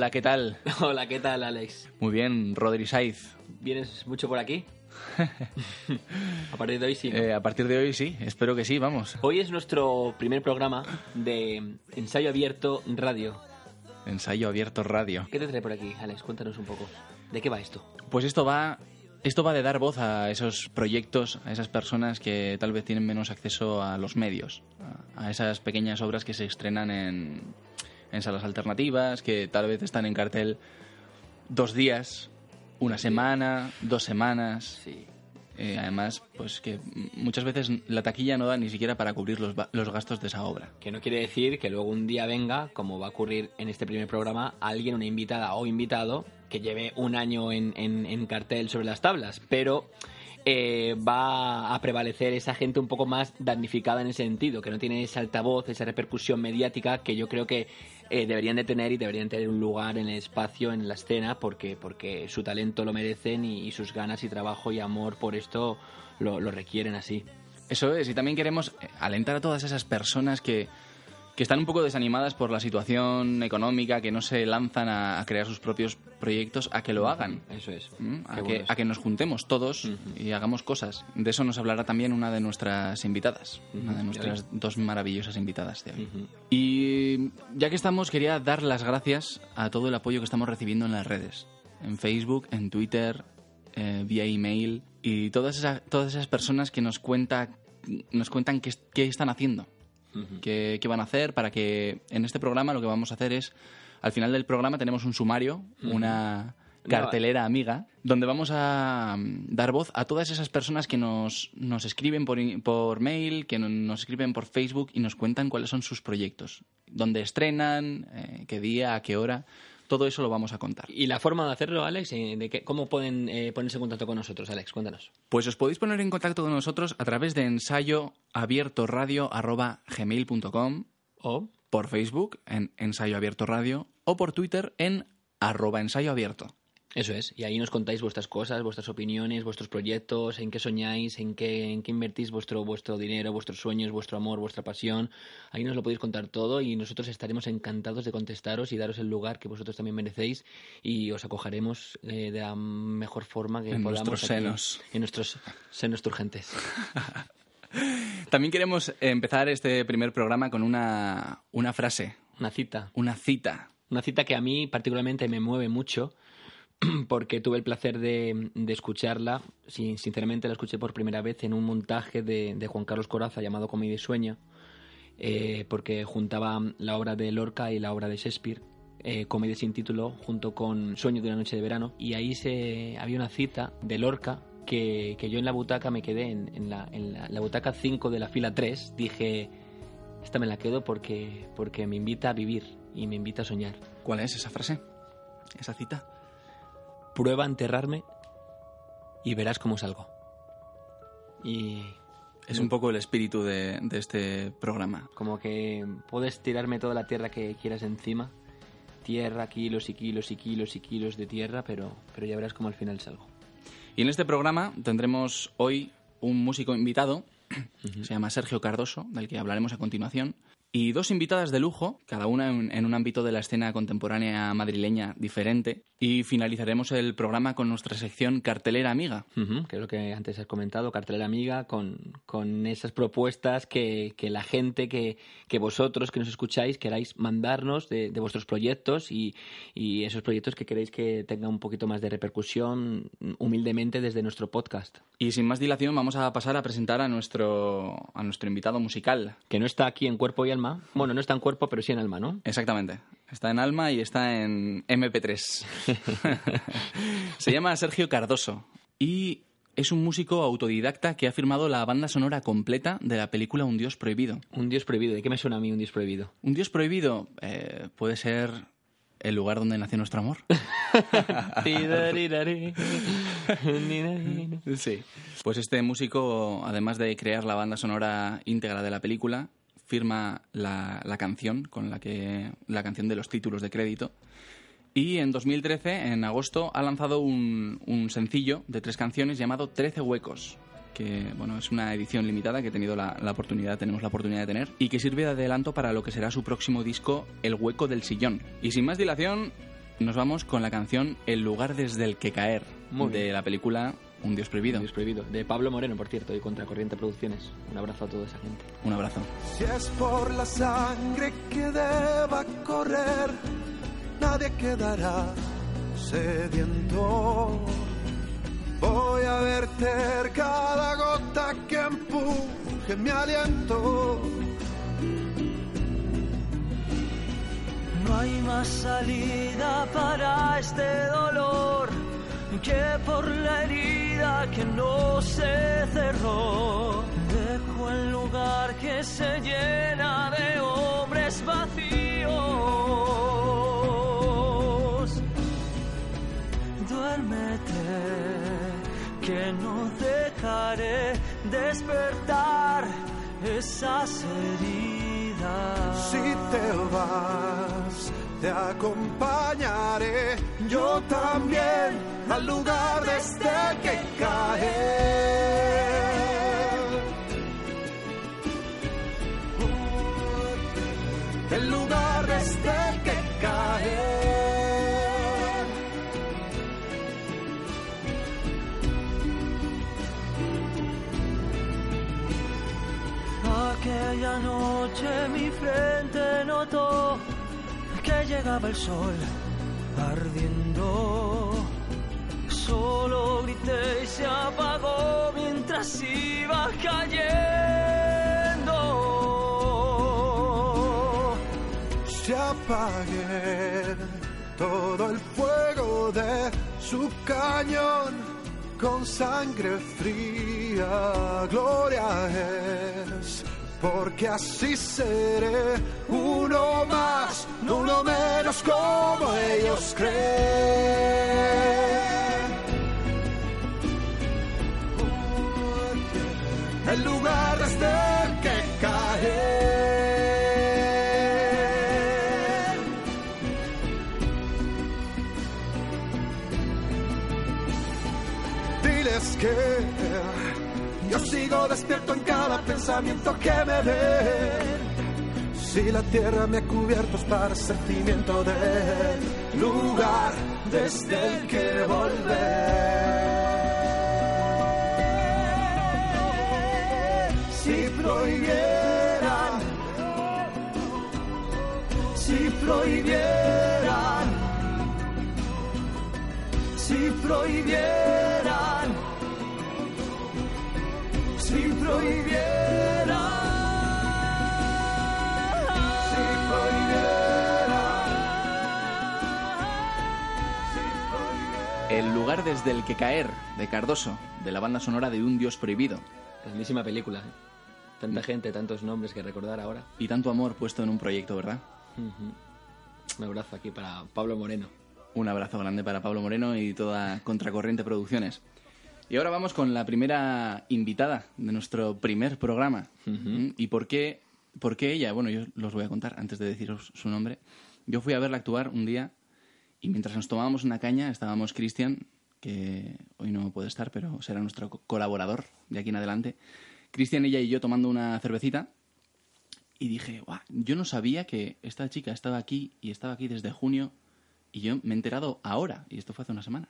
Hola, ¿qué tal? Hola, ¿qué tal, Alex? Muy bien, Rodri Saiz. ¿Vienes mucho por aquí? a partir de hoy sí. ¿no? Eh, a partir de hoy sí, espero que sí, vamos. Hoy es nuestro primer programa de ensayo abierto radio. Ensayo abierto radio. ¿Qué te trae por aquí, Alex? Cuéntanos un poco. ¿De qué va esto? Pues esto va, esto va de dar voz a esos proyectos, a esas personas que tal vez tienen menos acceso a los medios, a a esas pequeñas obras que se estrenan en, en salas alternativas, que tal vez están en cartel dos días, una semana, dos semanas. Sí. Eh, además, pues que muchas veces la taquilla no da ni siquiera para cubrir los, los gastos de esa obra. Que no quiere decir que luego un día venga, como va a ocurrir en este primer programa, alguien, una invitada o invitado, que lleve un año en, en- en cartel sobre las tablas, pero eh, va a prevalecer esa gente un poco más damnificada en ese sentido, que no tiene ese altavoz, esa repercusión mediática que yo creo que eh, deberían de tener y deberían tener un lugar en el espacio, en la escena, porque, porque su talento lo merecen y, y sus ganas y trabajo y amor por esto lo, lo requieren así. Eso es, y también queremos alentar a todas esas personas que, que están un poco desanimadas por la situación económica, que no se lanzan a, a crear sus propios proyectos, a que lo hagan. Eso es. ¿m? A que, a que nos juntemos todos y hagamos cosas. De eso nos hablará también una de nuestras invitadas, una de nuestras dos maravillosas invitadas de hoy. Y ya que estamos, quería dar las gracias a todo el apoyo que estamos recibiendo en las redes. En Facebook, en Twitter, eh, vía email. Y todas esas, todas esas personas que nos, cuenta, nos cuentan qué, qué están haciendo. Qué, qué van a hacer para que en este programa lo que vamos a hacer es, al final del programa tenemos un sumario, una cartelera amiga, donde vamos a mm, dar voz a todas esas personas que nos, nos escriben por, por mail, que no- nos escriben por Facebook y nos cuentan cuáles son sus proyectos, dónde estrenan, eh, qué día, a qué hora. Todo eso lo vamos a contar. ¿Y la forma de hacerlo, Alex? ¿De qué, ¿Cómo pueden eh, ponerse en contacto con nosotros, Alex? Cuéntanos. Pues os podéis poner en contacto con nosotros a través de ensayoabiertoradio.gmail.com O por Facebook en Ensayo Abierto Radio o por Twitter en arroba ensayo abierto. Eso es. Y ahí nos contáis vuestras cosas, vuestras opiniones, vuestros proyectos, en qué soñáis, en qué, en qué invertís vuestro, vuestro dinero, vuestros sueños, vuestro amor, vuestra pasión. Ahí nos lo podéis contar todo y nosotros estaremos encantados de contestaros y daros el lugar que vosotros también merecéis y os acogeremos eh, de la mejor forma que En podamos. nuestros senos. En nuestros senos turgentes. También queremos empezar este primer programa con una, una frase, Una cita. una cita. Una cita que a mí particularmente me mueve mucho porque tuve el placer de, de escucharla. Sí, sinceramente la escuché por primera vez en un montaje de, de Juan Carlos Coraza llamado Comedia y Sueño, eh, porque juntaba la obra de Lorca y la obra de Shakespeare. eh, Comedia sin título junto con Sueño de una noche de verano y ahí se había una cita de Lorca que, que yo en la butaca me quedé en, en la, en la- la butaca 5 de la fila 3 dije esta me la quedo porque, porque me invita a vivir y me invita a soñar ¿Cuál es esa frase? Esa cita. Prueba a enterrarme y verás cómo salgo. Y Es un poco el espíritu de, de este programa. como que puedes tirarme toda la tierra que quieras encima. Tierra, kilos y kilos y kilos y kilos de tierra, pero, pero ya verás cómo al final salgo. Y en este programa tendremos hoy un músico invitado, se llama Sergio Cardoso, del que hablaremos a continuación, y dos invitadas de lujo, cada una en, en un ámbito de la escena contemporánea madrileña diferente, y finalizaremos el programa con nuestra sección Cartelera Amiga. Ujú, que es lo que antes has comentado, cartelera amiga, con, con esas propuestas que, que la gente, que, que vosotros que nos escucháis queráis mandarnos de, de vuestros proyectos y, y esos proyectos que queréis que tengan un poquito más de repercusión humildemente desde nuestro podcast. Y sin más dilación vamos a pasar a presentar a nuestro, a nuestro invitado musical. Que no está aquí en cuerpo y alma. Bueno, no está en cuerpo, pero sí en alma, ¿no? Exactamente. Está en Alma y está en MP3. Se llama Sergio Cardoso. y es un músico autodidacta que ha firmado la banda sonora completa de la película Un Dios Prohibido. Un Dios prohibido. ¿De qué me suena a mí un Dios prohibido? Un Dios Prohibido eh, puede ser el lugar donde nació nuestro amor. sí. Pues este músico, además de crear la banda sonora íntegra de la película, firma la, la canción con la que la canción de los títulos de crédito. Y en 2013, en agosto, ha lanzado un, un sencillo de tres canciones llamado Trece huecos, que bueno, es una edición limitada que he tenido la, la, oportunidad, tenemos la oportunidad de tener, y que sirve de adelanto para lo que será su próximo disco, El hueco del sillón. Y sin más dilación, nos vamos con la canción El lugar desde el que caer, Muy de bien. la película Un Dios prohibido. Un Dios prohibido. De Pablo Moreno, por cierto, y Contracorriente Producciones. Un abrazo a toda esa gente. Un abrazo. Si es por la sangre que deba correr, nadie quedará sediento. Voy a verter cada gota que empuje mi aliento. No hay más salida para este dolor que por la herida que no se cerró. Dejo el lugar que se llena de hombres vacíos. Duérmete, que no dejaré despertar esas heridas. Si te vas, te acompañaré yo también al lugar desde el que caer. El lugar desde el que caer. Aquella noche mi frente notó que llegaba el sol ardiendo. Solo grité y se apagó mientras iba cayendo. se apague todo el fuego de su cañón con sangre fría. Gloria es, porque así seré uno más, no uno menos como ellos creen. El lugar desde que caer. Diles que yo sigo despierto en cada pensamiento que me ve. Si la tierra me ha cubierto es para sentimiento del lugar desde el que volver. Si prohibieran, si prohibieran, si prohibieran, si prohibieran, si prohibieran. El lugar desde el que caer, de Cardoso, de la banda sonora de Un Dios Prohibido. Grandísima película, ¿eh? Tanta gente, tantos nombres que recordar ahora. Y tanto amor puesto en un proyecto, ¿verdad? Ujú. Un abrazo aquí para Pablo Moreno. Un abrazo grande para Pablo Moreno y toda Contracorriente Producciones. Y ahora vamos con la primera invitada de nuestro primer programa. ¿Y por qué, por qué ella? Bueno, yo los voy a contar antes de deciros su nombre. Yo fui a verla actuar un día y mientras nos tomábamos una caña estábamos Cristian, que hoy no puede estar, pero será nuestro co- colaborador de aquí en adelante. Cristian, ella y yo tomando una cervecita y dije, "Buah, yo no sabía que esta chica estaba aquí y estaba aquí desde junio y yo me he enterado ahora, y esto fue hace una semana.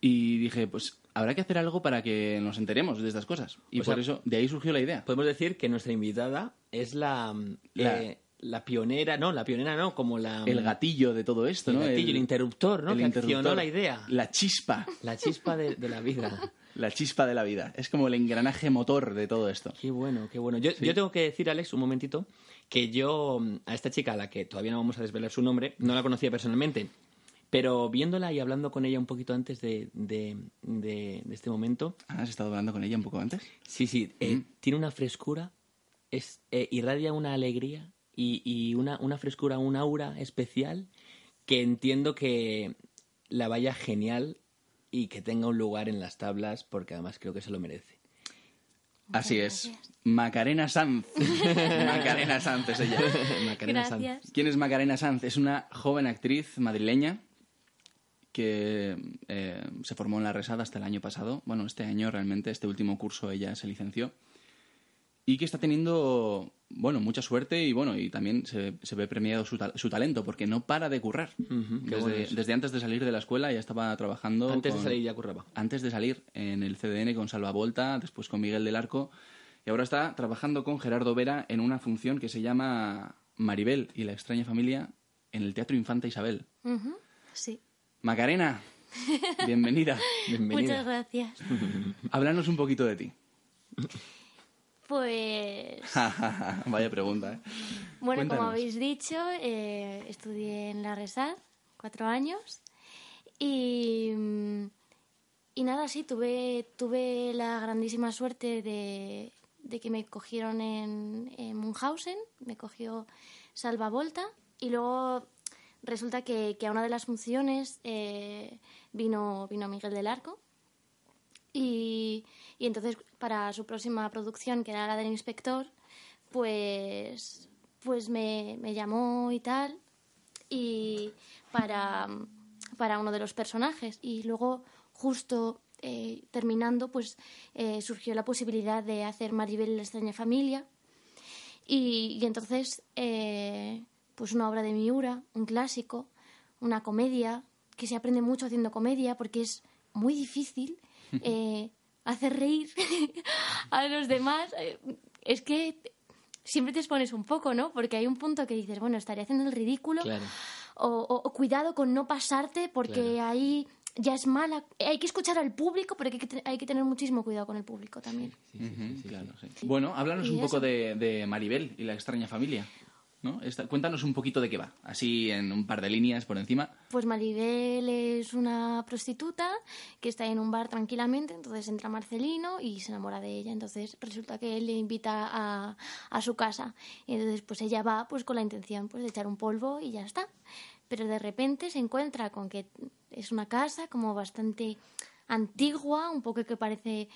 Y dije, pues habrá que hacer algo para que nos enteremos de estas cosas. Y O por sea, eso, de ahí surgió la idea. Podemos decir que nuestra invitada es la, La- eh, la pionera, no, la pionera no, como la... El gatillo de todo esto, el ¿no? gatillo, el interruptor, ¿no? el que interruptor. accionó la idea. La chispa. La chispa de, de la vida. La chispa de la vida. Es como el engranaje motor de todo esto. Qué bueno, qué bueno. Yo, yo tengo que decir, Alex, un momentito, que yo mm, a esta chica, a la que todavía no vamos a desvelar su nombre, no la conocía personalmente. Pero viéndola y hablando con ella un poquito antes de, de, de- de este momento, Ah, ¿Has estado hablando con ella un poco antes? sí, sí, eh, tiene una frescura, es, eh, irradia una alegría y, y una, una frescura, un aura especial que entiendo que la vaya genial y que tenga un lugar en las tablas porque además creo que se lo merece. Así es. Macarena Sanz. Macarena Sanz es ella. Macarena Sanz. Gracias. ¿Quién es Macarena Sanz? Es una joven actriz madrileña que eh, se formó en la Resada hasta el año pasado. Bueno, este año realmente, este último curso ella se licenció. Y que está teniendo, bueno, mucha suerte y bueno, y también se, se ve premiado su, ta- su talento porque no para de currar. Ujú, qué desde, bueno desde antes de salir de la escuela ya estaba trabajando. Antes con- de salir ya curraba. antes de salir en el CDN con Salva Volta, después con Miguel del Arco, y ahora está trabajando con Gerardo Vera en una función que se llama Maribel y la extraña familia en el Teatro Infanta Isabel. Ujú, Sí. Macarena, bienvenida. Muchas gracias. Háblanos un poquito de ti. Pues, Vaya pregunta, ¿eh? bueno, como habéis dicho, eh, estudié en la Resad cuatro años y, y nada, sí, tuve, tuve la grandísima suerte de, de que me cogieron en, en Munhausen, me cogió Salva Volta y luego resulta que, que a una de las funciones eh, vino, vino Miguel del Arco y, y entonces para su próxima producción, que era la del inspector, pues, pues me, me llamó y tal, y para, para uno de los personajes. Y luego, justo eh, terminando, pues eh, surgió la posibilidad de hacer Maribel la extraña familia. Y, y entonces, eh, pues una obra de Miura, un clásico, una comedia, que se aprende mucho haciendo comedia porque es muy difícil eh, hacer reír a los demás. Eh, Es que siempre te expones un poco, ¿no? Porque hay un punto que dices, bueno, estaré haciendo el ridículo. Claro. O, o- o cuidado con no pasarte porque Claro. ahí ya es mala. Hay que escuchar al público, pero hay que, hay que tener muchísimo cuidado con el público también. Ujú, claro, sí. Bueno, háblanos un poco de, de Maribel y la extraña familia. Cuéntanos un poquito de qué va, así en un par de líneas por encima. Pues Maribel es una prostituta que está en un bar tranquilamente, entonces entra Marcelino y se enamora de ella. Entonces resulta que él le invita a, a su casa. Y entonces pues ella va pues con la intención pues de echar un polvo y ya está. Pero de repente se encuentra con que es una casa como bastante antigua, un poco que parece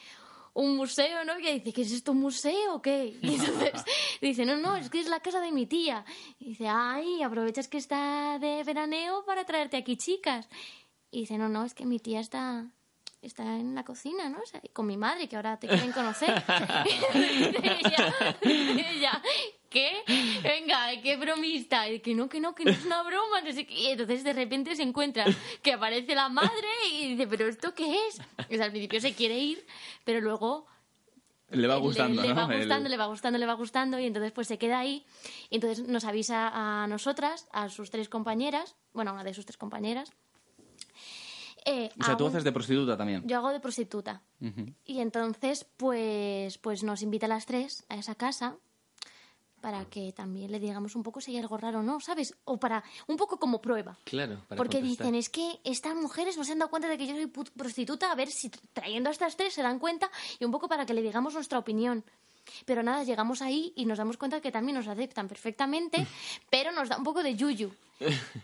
un museo, ¿no? Y dice, ¿qué es esto, un museo o qué? Y entonces dice, no, no, es que es la casa de mi tía. Y dice, ay, aprovechas que está de veraneo para traerte aquí chicas. Y dice, no, no, es que mi tía está, está en la cocina, ¿no? O sea, con mi madre, que ahora te quieren conocer. Ella, ella, ¿qué? Venga, qué bromista. Y que no, que no, que no es una broma. no sé qué. Y entonces de repente se encuentra que aparece la madre y dice, ¿pero esto qué es? O sea, al principio se quiere ir, pero luego Le va le- gustando, le, ¿no? va gustando, El- le va gustando, le va gustando y entonces pues se queda ahí y entonces nos avisa a nosotras, a sus tres compañeras, bueno, a una de sus tres compañeras. Eh, O sea, tú haces de prostituta también. Yo hago de prostituta. Y entonces, pues, pues nos invita a las tres a esa casa para que también le digamos un poco si hay algo raro o no, ¿sabes? O para un poco como prueba. Claro, para Porque contrastar. dicen, es que estas mujeres no se han dado cuenta de que yo soy prostituta, a ver si trayendo a estas tres se dan cuenta y un poco para que le digamos nuestra opinión. Pero nada, llegamos ahí y nos damos cuenta que también nos aceptan perfectamente, pero nos da un poco de yuyu.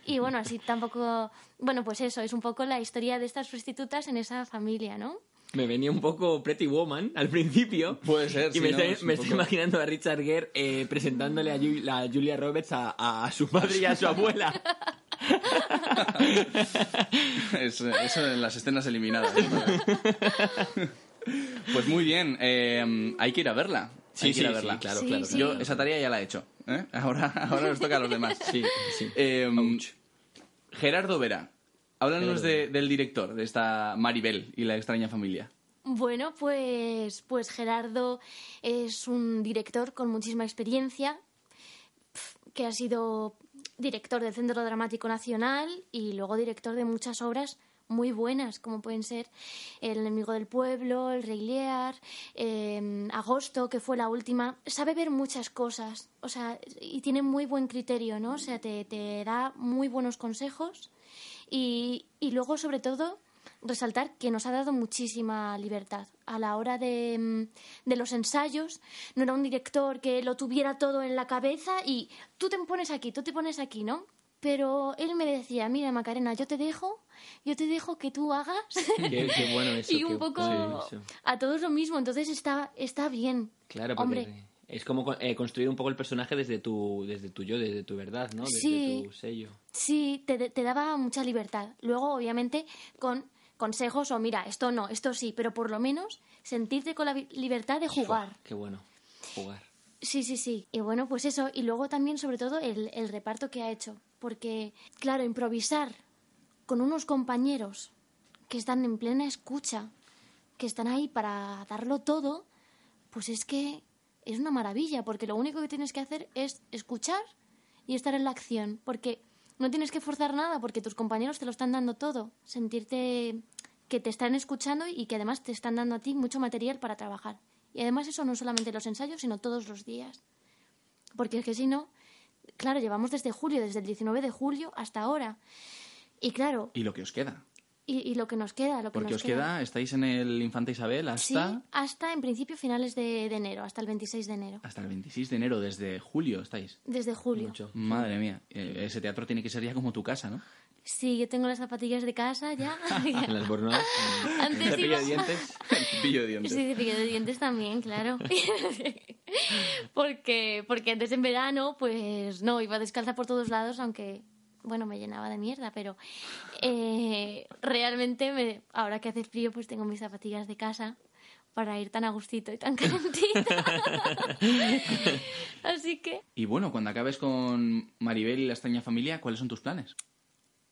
Y bueno, así tampoco... Bueno, pues eso, es un poco la historia de estas prostitutas en esa familia, ¿no? Me venía un poco Pretty Woman al principio. Puede ser, Y sí, me, ¿no? estoy, Es me estoy poco- imaginando a Richard Gere eh, presentándole a, Ju- la Julia Roberts a, a su madre y a su abuela. Es- eso en las escenas eliminadas. pues muy bien, eh, hay que ir a verla. Sí, hay que ir a sí, verla. sí, claro, Sí, claro. sí. Yo esa tarea ya la he hecho. ¿eh? Ahora, ahora nos toca a los demás. Sí, sí. Eh, Ouch. Gerardo Vera, háblanos de- del director de esta Maribel y la extraña familia. Bueno, pues, pues Gerardo es un director con muchísima experiencia, que ha sido director del Centro Dramático Nacional y luego director de muchas obras muy buenas, como pueden ser El enemigo del pueblo, El rey Lear, eh, Agosto, que fue la última. Sabe ver muchas cosas, o sea, y tiene muy buen criterio, ¿no? O sea, te, te da muy buenos consejos Y, y luego, sobre todo, resaltar que nos ha dado muchísima libertad a la hora de, mm, de, los ensayos. No era un director que lo tuviera todo en la cabeza y tú te pones aquí, tú te pones aquí, ¿no? Pero él me decía, mira Macarena, yo te dejo, yo te dejo que tú hagas. Qué, qué bueno eso. y un qué- poco sí, a todos lo mismo, entonces está, está bien. Claro, porque Hombre. Es como eh, construir un poco el personaje desde tu, desde tu yo, desde tu verdad, ¿no? Desde Sí. tu sello. Sí, te, te daba mucha libertad. Luego, obviamente, con consejos o mira, esto no, esto sí, pero por lo menos sentirte con la libertad de jugar. Qué bueno, jugar. Sí, sí, sí. Y bueno, pues eso. Y luego también, sobre todo, el, el reparto que ha hecho. Porque, claro, improvisar con unos compañeros que están en plena escucha, que están ahí para darlo todo, pues es que es una maravilla, porque lo único que tienes que hacer es escuchar y estar en la acción, porque no tienes que forzar nada, porque tus compañeros te lo están dando todo, sentirte que te están escuchando y que además te están dando a ti mucho material para trabajar. Y además eso no solamente en los ensayos, sino todos los días. Porque es que si no, claro, llevamos desde julio, desde el 19 de julio hasta ahora. Y claro, Y lo que os queda. Y, y lo que nos queda, lo que Porque nos os queda, estáis en el Infanta Isabel Sí, hasta, hasta en principio finales de, de enero, hasta el 26 de enero. hasta el 26 de enero, desde julio estáis. Desde julio. Mucho. Madre mía, eh, ese teatro tiene que ser ya como tu casa, ¿no? Sí, yo tengo las zapatillas de casa ya. Las bornoas. Antes Cepillo iba- de dientes. Cepillo de dientes. Sí, cepillo de dientes también, claro. porque, porque antes en verano, pues no, iba descalza por todos lados, aunque, bueno, me llenaba de mierda, pero eh, realmente me- ahora que hace frío, pues tengo mis zapatillas de casa para ir tan a gustito y tan calentita. Así que Y bueno, cuando acabes con Maribel y la extraña familia, ¿cuáles son tus planes?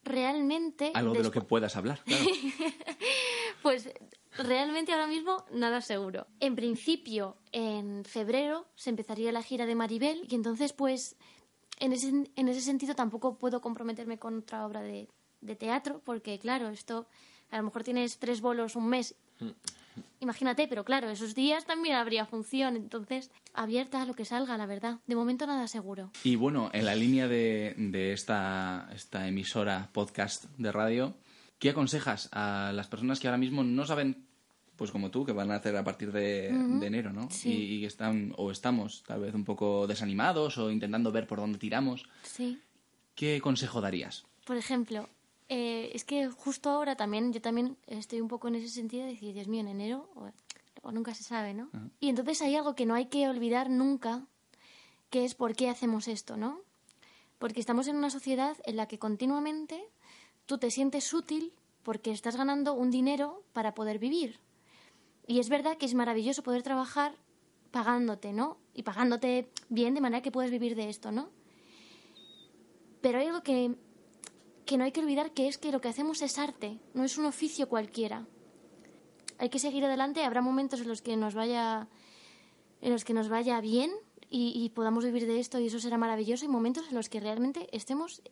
realmente... Algo de lo que puedas hablar, claro. Pues realmente ahora mismo nada seguro. En principio, en febrero se empezaría la gira de Maribel y entonces pues en ese, en ese sentido tampoco puedo comprometerme con otra obra de, de teatro porque claro, esto a lo mejor tienes tres bolos un mes. Imagínate, pero claro, esos días también habría función, entonces abierta a lo que salga, la verdad. De momento nada seguro. Y bueno, en la línea de, de esta, esta emisora podcast de radio, ¿qué aconsejas a las personas que ahora mismo no saben, pues como tú, que van a hacer a partir de, de enero, ¿no? Sí. Y, y que están, o estamos tal vez un poco desanimados o intentando ver por dónde tiramos. Sí. ¿Qué consejo darías? Por ejemplo, eh, es que justo ahora también, yo también estoy un poco en ese sentido de decir, Dios mío, en enero, o, o nunca se sabe, ¿no? Y entonces hay algo que no hay que olvidar nunca, que es por qué hacemos esto, ¿no? Porque estamos en una sociedad en la que continuamente tú te sientes útil porque estás ganando un dinero para poder vivir. Y es verdad que es maravilloso poder trabajar pagándote, ¿no? Y pagándote bien de manera que puedas vivir de esto, ¿no? Pero hay algo que, que no hay que olvidar que es que lo que hacemos es arte, no es un oficio cualquiera. Hay que seguir adelante, habrá momentos en los que nos vaya en los que nos vaya bien y, y podamos vivir de esto y eso será maravilloso y momentos en los que realmente estemos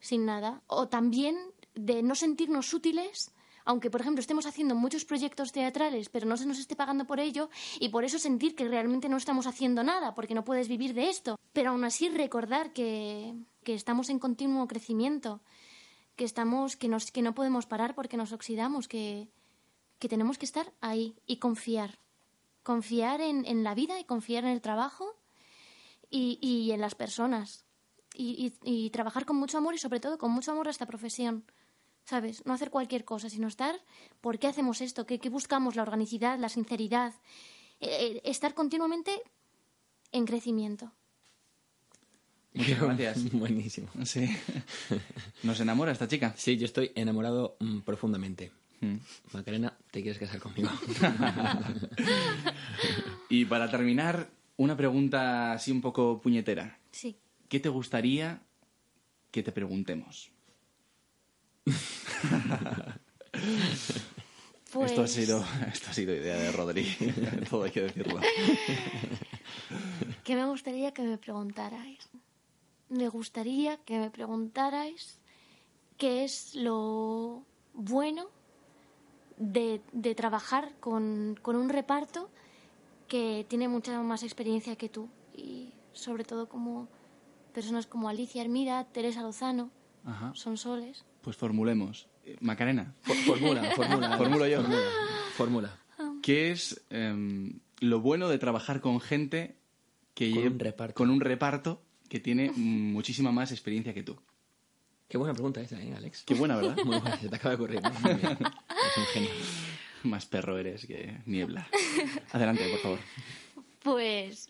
sin nada o también de no sentirnos útiles aunque por ejemplo estemos haciendo muchos proyectos teatrales pero no se nos esté pagando por ello y por eso sentir que realmente no estamos haciendo nada porque no puedes vivir de esto. Pero aún así recordar que, que estamos en continuo crecimiento que estamos que nos que no podemos parar porque nos oxidamos que que tenemos que estar ahí y confiar. Confiar en, en la vida y confiar en el trabajo y, y en las personas. Y, y- y trabajar con mucho amor y sobre todo con mucho amor a esta profesión sabes no hacer cualquier cosa sino estar por qué hacemos esto qué, qué buscamos la organicidad la sinceridad eh, eh, estar continuamente en crecimiento Muchas gracias. Buenísimo. Sí. ¿Nos enamora esta chica? Sí, yo estoy enamorado mm, profundamente. Mm. Macarena, ¿te quieres casar conmigo? Y para terminar, una pregunta así un poco puñetera. sí ¿Qué te gustaría que te preguntemos? Pues Esto, ha sido, esto ha sido idea de Rodri, todo hay que decirlo. que me gustaría que me preguntarais me gustaría que me preguntarais qué es lo bueno de, de trabajar con, con un reparto que tiene mucha más experiencia que tú y sobre todo como personas como Alicia Hermida, Teresa Lozano, Ajá. son soles Pues formulemos. Eh, Macarena, For- Formula, formula. Formulo yo. Formula. Formula. ¿qué es em, lo bueno de trabajar con gente que Con un reparto. con un reparto que tiene muchísima más experiencia que tú? Qué buena pregunta esa, ¿eh, Alex? Qué buena, ¿verdad? Muy buena, se te acaba de ocurrir. ¿no? Muy bien. Es un genio. Más perro eres que niebla. Adelante, por favor. Pues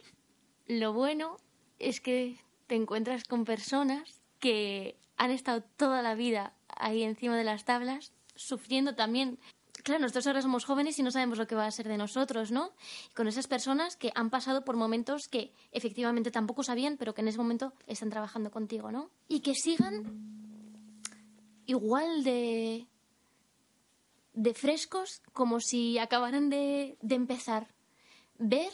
lo bueno es que te encuentras con personas que han estado toda la vida ahí encima de las tablas, sufriendo también. Claro, nosotros ahora somos jóvenes y no sabemos lo que va a ser de nosotros, ¿no? Y con esas personas que han pasado por momentos que efectivamente tampoco sabían, pero que en ese momento están trabajando contigo, ¿no? Y que sigan igual de, de frescos como si acabaran de, de empezar. Ver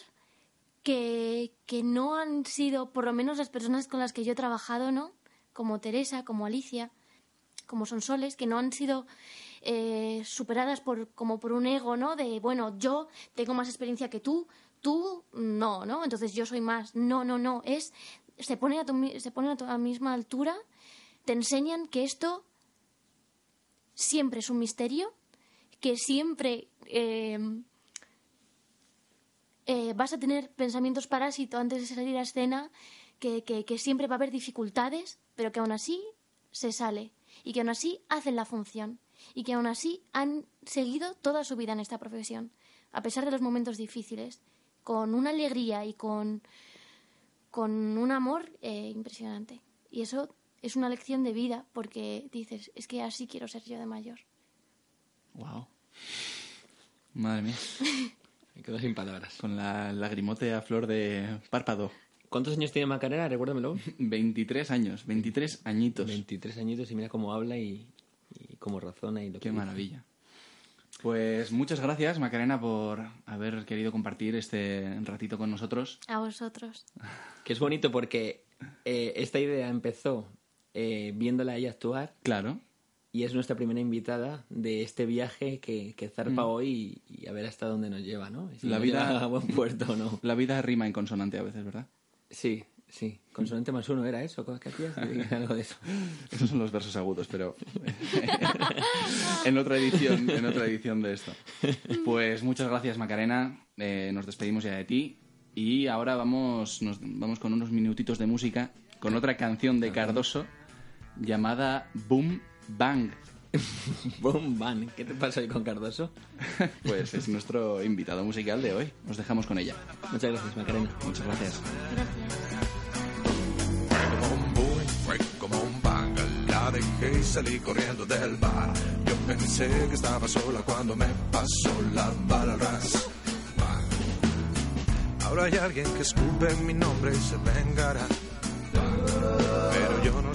que, que no han sido, por lo menos las personas con las que yo he trabajado, ¿no? Como Teresa, como Alicia, como Sonsoles, que no han sido eh, superadas por, como por un ego, ¿no? De, bueno, yo tengo más experiencia que tú, tú no, ¿no? Entonces yo soy más. No, no, no. Es, se pone a tu, se pone a tu a misma altura, te enseñan que esto siempre es un misterio, que siempre eh, eh, vas a tener pensamientos parásitos antes de salir a escena, que, que- que siempre va a haber dificultades, pero que aún así se sale y que aún así hacen la función y que aún así han seguido toda su vida en esta profesión, a pesar de los momentos difíciles, con una alegría y con, con un amor eh, impresionante. Y eso es una lección de vida porque dices, es que así quiero ser yo de mayor. Wow. Madre mía. Me quedo sin palabras. Con la lagrimote a flor de párpado. ¿Cuántos años tiene Macarena? Recuérdamelo. 23 años, 23 añitos. 23 añitos y mira cómo habla y, y cómo razona y lo que Qué dice. maravilla. Pues muchas gracias, Macarena, por haber querido compartir este ratito con nosotros. A vosotros. Que es bonito porque eh, esta idea empezó eh, viéndola a ella actuar Claro. y es nuestra primera invitada de este viaje que, que zarpa hoy y, y a ver hasta dónde nos lleva, ¿no? Si La nos vida- lleva a buen puerto o no. La vida rima en consonante a veces, ¿verdad? Sí, sí. Consonante más uno, ¿era eso? ¿Qué hacías? Algo de eso. Esos son los versos agudos, pero en otra edición, en otra edición de esto. Pues muchas gracias, Macarena. Eh, nos despedimos ya de ti y ahora vamos, nos, vamos con unos minutitos de música con otra canción de Cardoso llamada Boom Bang. Boom, bang. ¿Qué te pasa hoy con Cardoso? Pues es nuestro invitado musical de hoy. Nos dejamos con ella. Muchas gracias, Macarena. Muchas gracias. Gracias. como un boom, fue como un bang. La dejé y salí corriendo del bar. Yo pensé que estaba sola cuando me pasó la bala. Ahora hay alguien que escupe mi nombre y se vengará.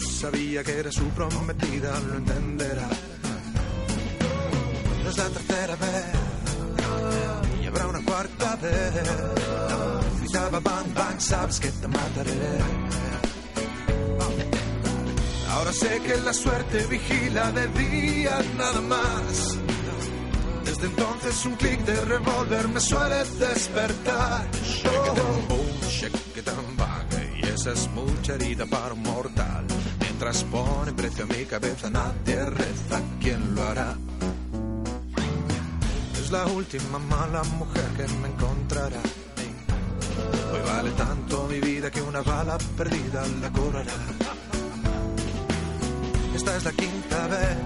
Sabía que era su prometida, lo entenderá. No es la tercera vez y habrá una cuarta vez. Gritaba bang bang, sabes que te mataré. Ahora sé que la suerte vigila de día nada más. Desde entonces un clic de revólver me suele despertar. Boom, shake it and bang. Y esa es mucha herida para un mortal. Mientras pone precio a mi cabeza, nadie reza. ¿Quién lo hará? Es la última mala mujer que me encontrará. Hoy vale tanto mi vida que una bala perdida la cobrará. Esta es la quinta vez,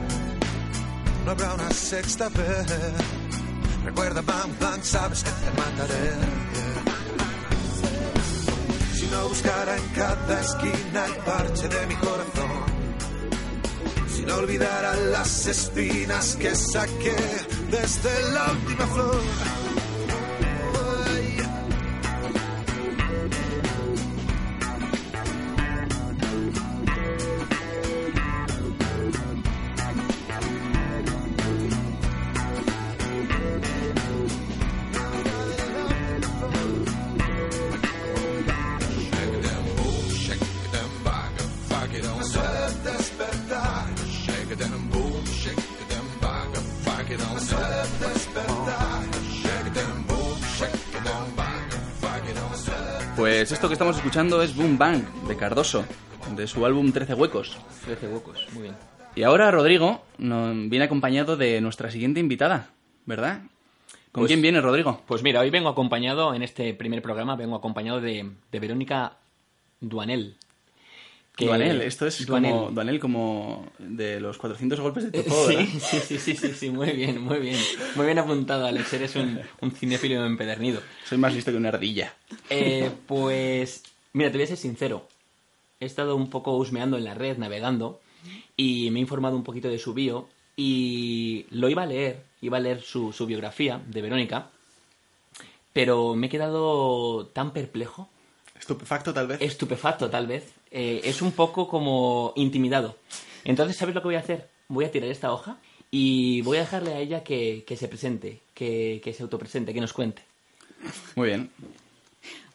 no habrá una sexta vez. Recuerda, bam, bam, sabes que te mataré. No buscara en cada esquina el parche de mi corazón. Si no olvidara las espinas que saqué desde la última flor. Escuchando es Boom Bang de Cardoso, de su álbum 13 Huecos. 13 huecos, muy bien. Y ahora Rodrigo nos viene acompañado de nuestra siguiente invitada, ¿verdad? ¿Con Pues- quién viene Rodrigo? Pues mira, hoy vengo acompañado, en este primer programa, vengo acompañado de, de Verónica Duanel. Que- Duanel, esto es Duanel. como Duanel como de los 400 golpes de Topó, ¿verdad? Sí, sí, sí, sí, sí, sí, muy bien, muy bien. Muy bien apuntado, Alex. Eres un, un cinéfilo empedernido. Soy más listo que una ardilla. Eh, pues, mira, te voy a ser sincero. He estado un poco husmeando en la red, navegando, y me he informado un poquito de su bio, y lo iba a leer, iba a leer su, su biografía de Verónica, pero me he quedado tan perplejo, Estupefacto, tal vez. estupefacto tal vez, eh, es un poco como intimidado. Entonces, ¿sabes lo que voy a hacer? Voy a tirar esta hoja y voy a dejarle a ella que, que se presente, que, que se autopresente, que nos cuente. Muy bien.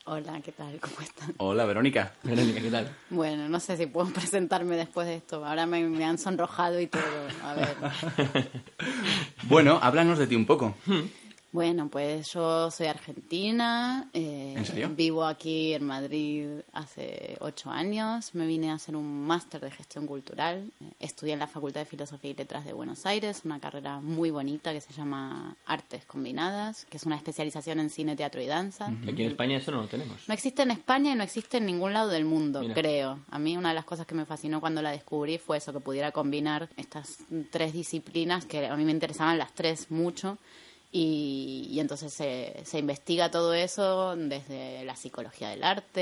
Hola, ¿qué tal? ¿Cómo están? Hola, Verónica. Verónica, ¿qué tal? Bueno, no sé si puedo presentarme después de esto. Ahora me, me han sonrojado y todo. A ver. Bueno, háblanos de ti un poco. Bueno, pues yo soy argentina. eh, ¿En serio? Vivo aquí en Madrid hace ocho años. Me vine a hacer un máster de gestión cultural. Estudié en la Facultad de Filosofía y Letras de Buenos Aires, una carrera muy bonita que se llama Artes Combinadas, que es una especialización en cine, teatro y danza. Aquí en España eso no lo tenemos. No existe en España y no existe en ningún lado del mundo, Mira. creo. A mí una de las cosas que me fascinó cuando la descubrí fue eso, que pudiera combinar estas tres disciplinas que a mí me interesaban las tres mucho. Y, y entonces se, se investiga todo eso desde la psicología del arte,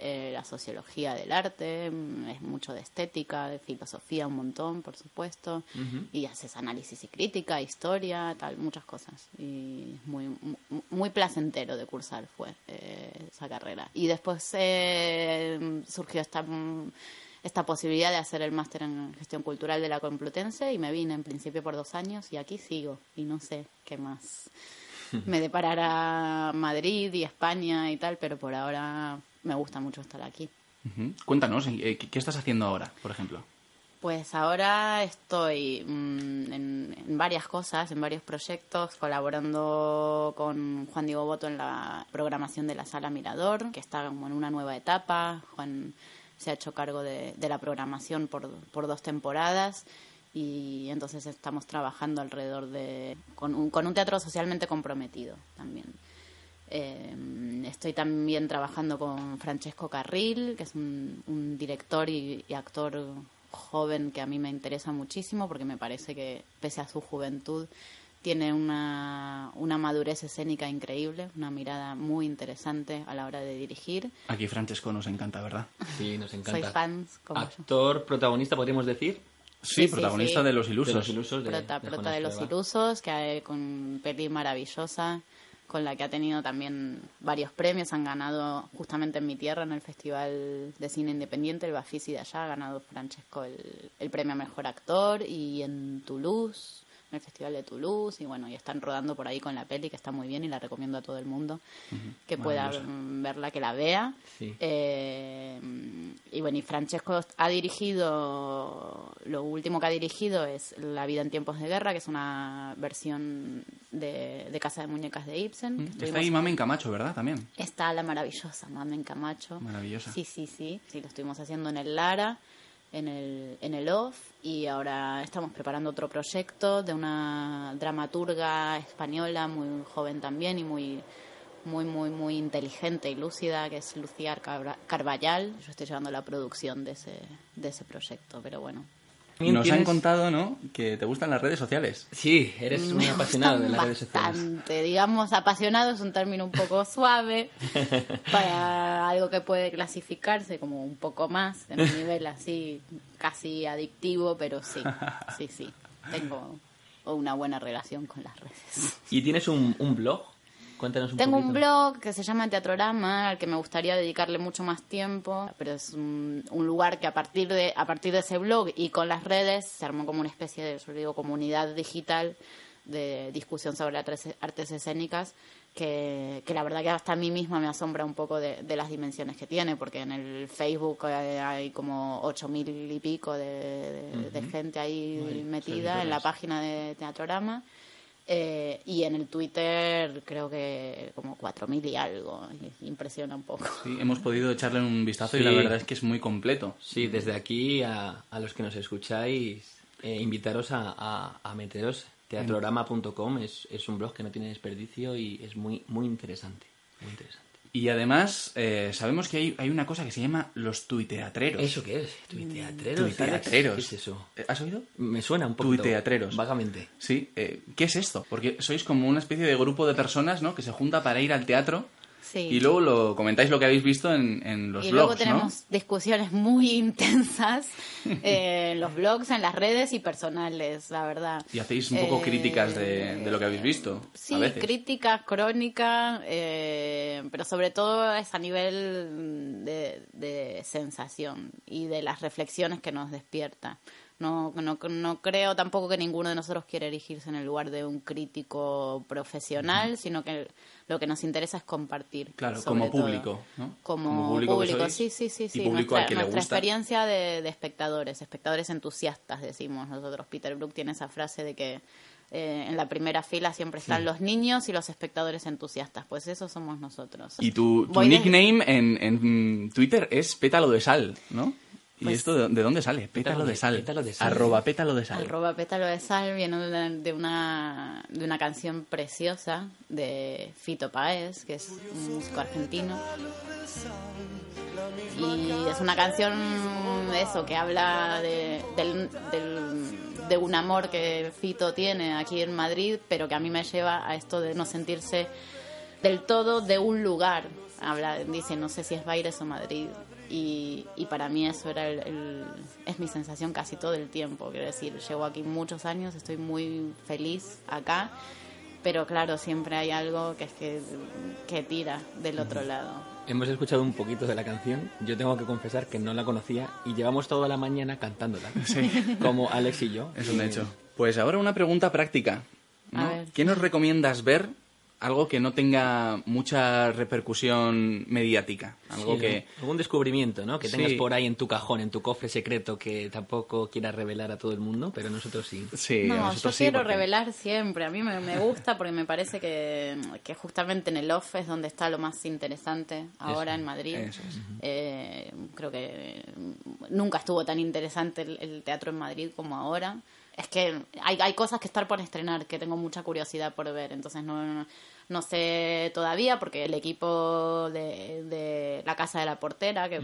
eh, la sociología del arte, mm, es mucho de estética, de filosofía un montón, por supuesto, y haces análisis y crítica, historia, tal, muchas cosas. Y es muy, mu- muy placentero de cursar fue eh, esa carrera. Y después eh, surgió esta, mm, esta posibilidad de hacer el máster en gestión cultural de la Complutense y me vine en principio por dos años y aquí sigo y no sé qué más me deparará Madrid y España y tal, pero por ahora me gusta mucho estar aquí. Cuéntanos, eh, ¿qué, qué estás haciendo ahora, por ejemplo? Pues ahora estoy mm, en, en varias cosas, en varios proyectos, colaborando con Juan Diego Boto en la programación de la Sala Mirador, que está como en una nueva etapa. Juan se ha hecho cargo de, la programación por, por dos temporadas y entonces estamos trabajando alrededor de... con un, teatro socialmente comprometido también. Eh, estoy también trabajando con Francesco Carril, que es un, un director y, y actor joven que a mí me interesa muchísimo porque me parece que, pese a su juventud, tiene una, una madurez escénica increíble, una mirada muy interesante a la hora de dirigir. Aquí Francesco nos encanta, ¿verdad? Sí, nos Soy encanta. fans como yo. Actor, protagonista, podríamos decir. Sí, sí, protagonista sí. de Los De Ilusos. los ilusos de, prota, de prota de los ilusos, que ha- con peli maravillosa, con la que ha tenido también varios premios. Han ganado justamente en mi tierra, en el Festival de Cine Independiente, el Bafisi de allá, ha ganado Francesco el, el premio a Mejor Actor. Y en Toulouse, en el Festival de Toulouse, y bueno, y están rodando por ahí con la peli, que está muy bien y la recomiendo a todo el mundo que pueda mm, verla, que la vea. Sí. Eh, y bueno, y Francesco ha dirigido, lo último que ha dirigido es La vida en tiempos de guerra, que es una versión de, de Casa de Muñecas de Ibsen. que Está ahí Mamen Camacho, ¿verdad? También. Está la maravillosa Mamen Camacho. Maravillosa. Sí, sí, sí. Sí, lo estuvimos haciendo en el Lara, en el, en el OFF, y ahora estamos preparando otro proyecto de una dramaturga española muy joven también y muy muy muy muy inteligente y lúcida que es Lucía Carballal yo estoy llevando la producción de ese de ese proyecto pero bueno También Nos han tienes- contado, ¿no? Que te gustan las redes sociales. Sí, eres muy Me apasionado de las redes sociales. Bastante, digamos, apasionado es un término un poco suave para algo que puede clasificarse como un poco más, en un nivel así casi adictivo, pero sí, sí, sí, tengo una buena relación con las redes. ¿Y tienes un, un blog? Cuéntanos un Tengo poquito. un blog que se llama Teatrorama, al que me gustaría dedicarle mucho más tiempo, pero es un, un lugar que a partir de a partir de ese blog y con las redes se armó como una especie de, yo digo, comunidad digital de discusión sobre artes, artes escénicas que, que la verdad que hasta a mí misma me asombra un poco de, de las dimensiones que tiene, porque en el Facebook eh, hay como ocho mil y pico de, de- de gente ahí metida en la página de Teatrorama. Eh, y en el Twitter creo que como 4.000 y algo. y Impresiona un poco. Sí, hemos podido echarle un vistazo y la verdad es que es muy completo. Sí, desde aquí a, a los que nos escucháis, eh, invitaros a, a, a meteros. Teatrorama.com es, es un blog que no tiene desperdicio y es muy, muy interesante. Muy interesante. Y además, eh, sabemos que hay, hay una cosa que se llama los tuiteatreros. ¿Eso qué es? ¿Tuiteatreros? Tuiteatreros. ¿Qué es eso? Eh, ¿Has oído? Me suena un poco. Tuiteatreros. Vagamente. Sí. eh, ¿Qué es esto? Porque sois como una especie de grupo de personas, ¿no? Que se junta para ir al teatro Sí. y luego lo comentáis lo que habéis visto en, en los y blogs, luego tenemos discusiones muy intensas eh, en los blogs, en las redes y personales, la verdad. ¿no? Y hacéis un poco Eh, críticas de, de lo que habéis visto. Sí, a veces. críticas, crónica, eh, pero sobre todo es a nivel de, de sensación y de las reflexiones que nos despierta. No, no, no creo tampoco que ninguno de nosotros quiera erigirse en el lugar de un crítico profesional, sino que lo que nos interesa es compartir. Claro, como público, ¿no? Como, Como público, sí, sí, sí, sí. público nuestra al que le nuestra gusta. experiencia de, de espectadores, espectadores entusiastas, decimos nosotros. Peter Brook tiene esa frase de que eh, en la primera fila siempre están los niños y los espectadores entusiastas. Pues eso somos nosotros. Y tu, tu nickname en, en Twitter es Pétalo de Sal, ¿no? ¿Y Pues- esto de, de dónde sale? Pétalo de sal. Pétalo de sal. Arroba pétalo de sal. Arroba pétalo de sal viene de una, de una, canción preciosa de Fito Páez, que es un músico argentino. Y es una canción, eso, que habla de, del, del- de un amor que Fito tiene aquí en Madrid, pero que a mí me lleva a esto de no sentirse del todo de un lugar. Habla, dice, no sé si es Baires o Madrid. Y, y para mí eso era el, el- es mi sensación casi todo el tiempo. Quiero decir, llevo aquí muchos años, estoy muy feliz acá, pero claro, siempre hay algo que es que, que tira del otro lado. Hemos escuchado un poquito de la canción. Yo tengo que confesar que no la conocía y llevamos toda la mañana cantándola. Como Alex y yo. Es un Eh, hecho. Pues ahora una pregunta práctica. ¿Qué nos recomiendas ver? Algo que no tenga mucha repercusión mediática. Algo sí, que... Algún descubrimiento, ¿no? Que tengas Sí. por ahí en tu cajón, en tu cofre secreto que tampoco quieras revelar a todo el mundo, pero nosotros sí. Sí, No, yo nosotros quiero porque- revelar siempre. A mí me, me gusta porque me parece que, que justamente en el off es donde está lo más interesante ahora en Madrid. eso es. Eh, creo que nunca estuvo tan interesante el, el teatro en Madrid como ahora. Es que hay, hay cosas que estar por estrenar que tengo mucha curiosidad por ver. Entonces no, no, no sé todavía porque el equipo de, de La Casa de la Portera, que,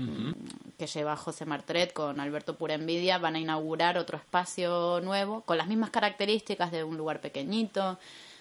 que lleva José Martret con Alberto Pura Envidia, van a inaugurar otro espacio nuevo con las mismas características de un lugar pequeñito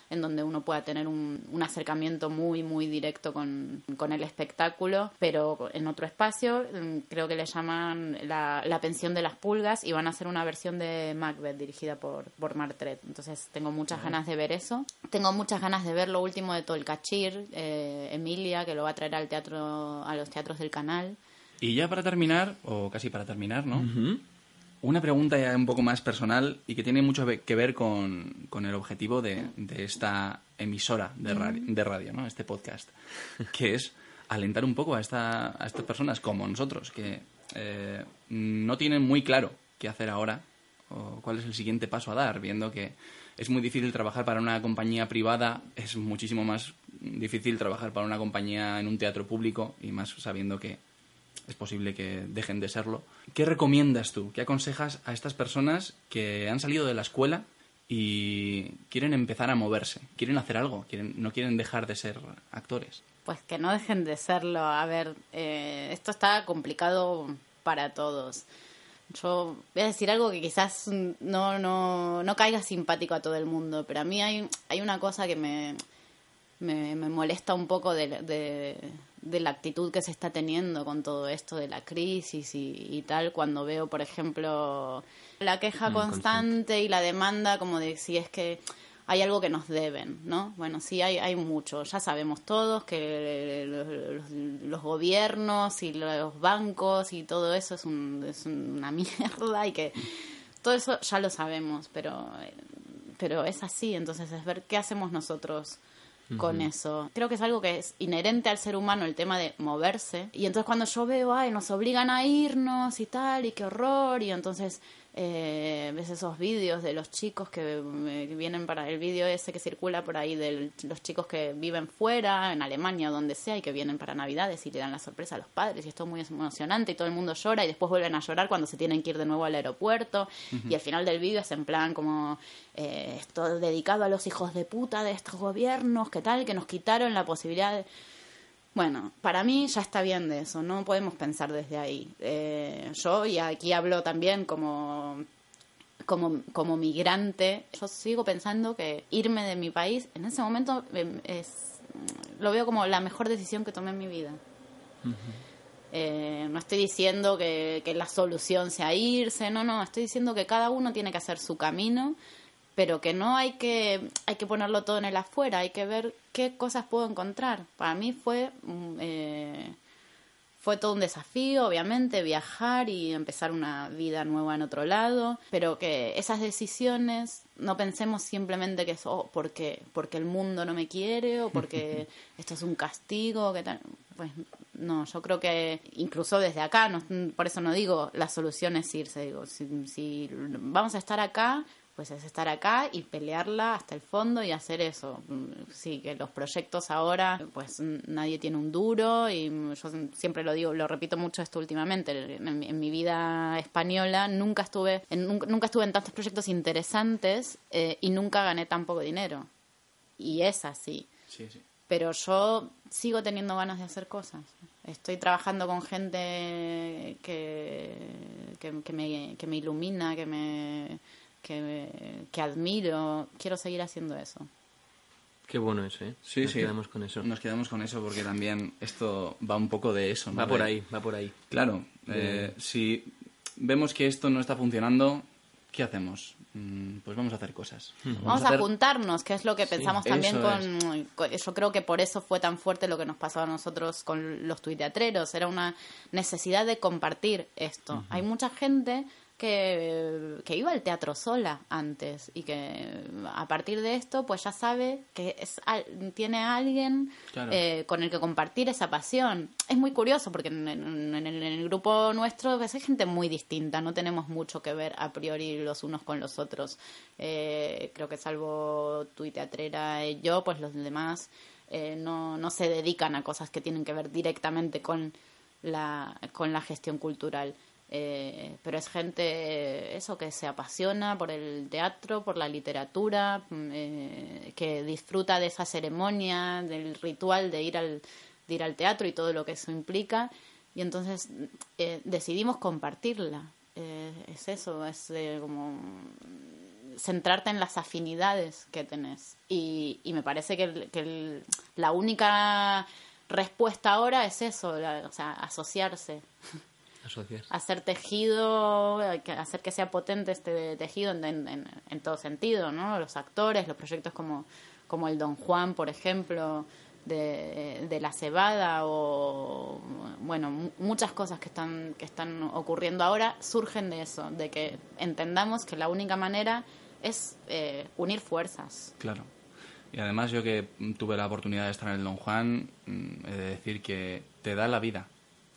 en donde uno pueda tener un, un acercamiento muy, muy directo con, con el espectáculo, pero en otro espacio, mm, creo que le llaman la, la pensión de las pulgas y van a hacer una versión de Macbeth dirigida por, por Martret. Entonces tengo muchas ganas de ver eso. Tengo muchas ganas de ver lo último de Tolcachir, eh, Emilia, que lo va a traer al teatro, a los teatros del canal. Y ya para terminar, o casi para terminar, ¿no? Una pregunta ya un poco más personal y que tiene mucho que ver con, con el objetivo de, de esta emisora de radio, de radio, ¿no? Este podcast, que es alentar un poco a, esta, a estas personas como nosotros, que eh, no tienen muy claro qué hacer ahora o cuál es el siguiente paso a dar, viendo que es muy difícil trabajar para una compañía privada, es muchísimo más difícil trabajar para una compañía en un teatro público y más sabiendo que es posible que dejen de serlo. ¿Qué recomiendas tú? ¿Qué aconsejas a estas personas que han salido de la escuela y quieren empezar a moverse? Quieren hacer algo, quieren, no quieren dejar de ser actores. Pues que no dejen de serlo. A ver, eh, esto está complicado para todos. Yo voy a decir algo que quizás no, no, no caiga simpático a todo el mundo, pero a mí hay, hay una cosa que me, me, molesta un poco de, de la actitud que se está teniendo con todo esto de la crisis y, y tal, cuando veo, por ejemplo, la queja Mm, constante y la demanda como de si es que hay algo que nos deben, ¿no? Bueno, sí, hay, hay mucho. Ya sabemos todos que los, los- los gobiernos y los bancos y todo eso es, un- es una mierda y que todo eso ya lo sabemos, pero, eh, pero es así. Entonces es ver qué hacemos nosotros con eso. Creo que es algo que es inherente al ser humano el tema de moverse. Y entonces cuando yo veo, ay, nos obligan a irnos y tal, y qué horror, y entonces eh, ves esos vídeos de los chicos que, eh, que vienen para el vídeo ese que circula por ahí de los chicos que viven fuera, en Alemania o donde sea, y que vienen para Navidades y le dan la sorpresa a los padres, y esto es muy emocionante, y todo el mundo llora, y después vuelven a llorar cuando se tienen que ir de nuevo al aeropuerto, y al final del vídeo es en plan como eh, esto dedicado a los hijos de puta de estos gobiernos, que tal, que nos quitaron la posibilidad de... Bueno, para mí ya está bien de eso, no podemos pensar desde ahí. Eh, yo, y aquí hablo también como, como, como migrante, yo sigo pensando que irme de mi país en ese momento em, es, lo veo como la mejor decisión que tomé en mi vida. Eh, no estoy diciendo que, que la solución sea irse, no, no, estoy diciendo que cada uno tiene que hacer su camino pero que no hay que hay que ponerlo todo en el afuera hay que ver qué cosas puedo encontrar. Para mí fue mm, eh, fue todo un desafío obviamente viajar y empezar una vida nueva en otro lado pero que esas decisiones no pensemos simplemente que es oh, porque porque el mundo no me quiere o porque esto es un castigo que tal pues no yo creo que incluso desde acá no, por eso no digo la solución es irse digo si, si vamos a estar acá pues es estar acá y pelearla hasta el fondo y hacer eso. Sí, que los proyectos ahora, pues nadie tiene un duro y yo siempre lo digo, lo repito mucho esto últimamente. En, mi vida española nunca estuve, en, nunca, estuve en tantos proyectos interesantes eh, y nunca gané tan poco dinero. Y es así. Sí, sí. Pero yo sigo teniendo ganas de hacer cosas. Estoy trabajando con gente que, que, que me, que me ilumina, que me que, que admiro. Quiero seguir haciendo eso. Qué bueno eso, ¿eh? Sí, Nos sí. quedamos con eso. Nos quedamos con eso porque también esto va un poco de eso. ¿no? Va por ahí, va por ahí. Claro, eh, si vemos que esto no está funcionando, ¿qué hacemos? Mm, Pues vamos a hacer cosas. Vamos a hacer- juntarnos, que es lo que pensamos también eso con, con- Yo creo que por eso fue tan fuerte lo que nos pasó a nosotros con los tuiteatreros. Era una necesidad de compartir esto. Hay mucha gente que, que iba al teatro sola antes y que a partir de esto pues ya sabe que es, tiene a alguien Claro. eh, con el que compartir esa pasión. Es muy curioso porque en, en- en el, grupo nuestro pues, hay gente muy distinta, no tenemos mucho que ver a priori los unos con los otros. Eh, creo que salvo tu y teatrera y yo, pues los demás eh, no, no se dedican a cosas que tienen que ver directamente con la, con la gestión cultural. Eh, pero es gente, eso, que se apasiona por el teatro, por la literatura, mm, eh, que disfruta de esa ceremonia, del ritual de ir al, de ir al teatro y todo lo que eso implica. Y entonces eh, decidimos compartirla. Eh, es eso, es eh, como centrarte en las afinidades que tenés. Y, y me parece que, el- que el- la única respuesta ahora es eso, la- o sea, asociarse Asociar. hacer tejido, hacer que sea potente este tejido en, en- en- todo sentido, ¿no? Los actores, los proyectos como, como el Don Juan, por ejemplo, de, de la cebada o, bueno, mu- muchas cosas que están, que están ocurriendo ahora surgen de eso, de que entendamos que la única manera es eh, unir fuerzas. Claro. Y además yo que tuve la oportunidad de estar en el Don Juan, mm, he de decir que te da la vida.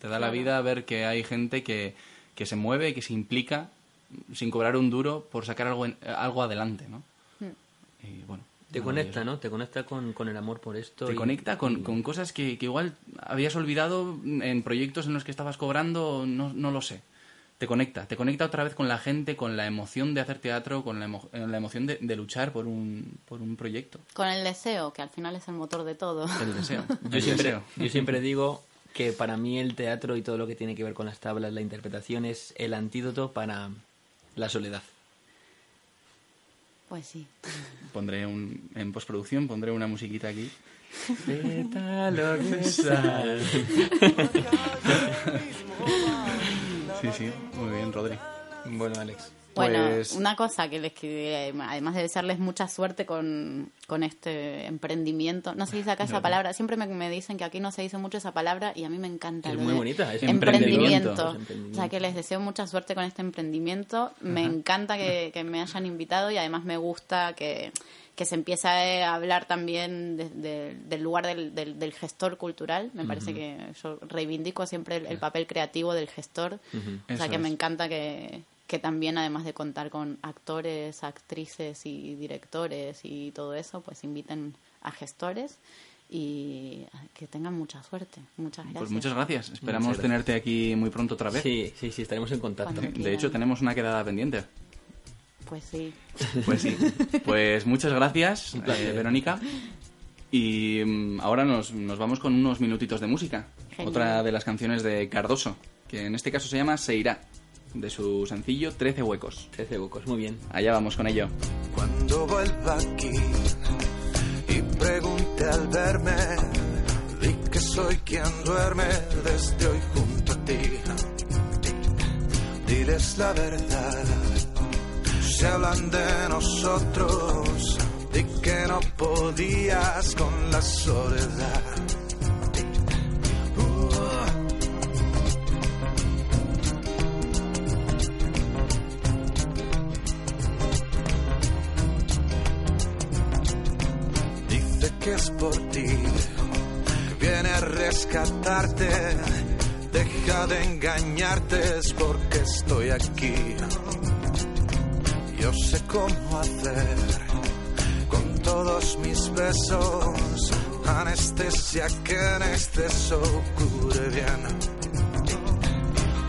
Te da la Claro. vida ver que hay gente que, que se mueve, que se implica sin cobrar un duro por sacar algo, en- algo adelante, ¿no? Y bueno. Te conecta, ¿no? Te conecta con, con el amor por esto. Te y- conecta con, y- con cosas que, que igual habías olvidado en proyectos en los que estabas cobrando, no, no lo sé. Te conecta, te conecta otra vez con la gente, con la emoción de hacer teatro, con la, emo- la emoción de, de luchar por un, por un proyecto. Con el deseo, que al final es el motor de todo. El deseo. Yo el siempre, deseo. yo siempre digo que para mí el teatro y todo lo que tiene que ver con las tablas, la interpretación, es el antídoto para la soledad. Pues sí. Pondré un, en postproducción, pondré una musiquita aquí. Sí, sí, muy bien, Rodri. Bueno, Alex. Bueno, Pues- una cosa que les que además de desearles mucha suerte con, con este emprendimiento, no se dice acá esa palabra, siempre me, me dicen que aquí no se dice mucho esa palabra y a mí me encanta. Es muy de bonita, es emprendimiento. emprendimiento. O sea, que les deseo mucha suerte con este emprendimiento. Me encanta que, que me hayan invitado y además me gusta que, que se empiece a hablar también de- de- del lugar del, del- del gestor cultural. Me parece que yo reivindico siempre el, el papel creativo del gestor. O sea, Eso que me encanta que, que también además de contar con actores, actrices y directores y todo eso, pues inviten a gestores y que tengan mucha suerte. Muchas gracias. Pues muchas gracias. Esperamos Muchas tenerte aquí muy pronto otra vez. Sí, sí, sí, estaremos en contacto. De hecho, tenemos una quedada pendiente. Pues sí. Pues sí. Pues muchas gracias, eh, Verónica. Y mm, ahora nos, nos vamos con unos minutitos de música. Genial. Otra de las canciones de Cardoso, que en este caso se llama Se irá, de su sencillo 13 huecos. 13 huecos, muy bien. Allá vamos con ello. Cuando vuelva aquí y pregunte al verme, di que soy quien duerme desde hoy junto a ti. Diles la verdad, se hablan de nosotros, di que no podías con la soledad. Es por ti, viene a rescatarte. Deja de engañarte, es porque estoy aquí. Yo sé cómo hacer con todos mis besos anestesia que en exceso cure bien.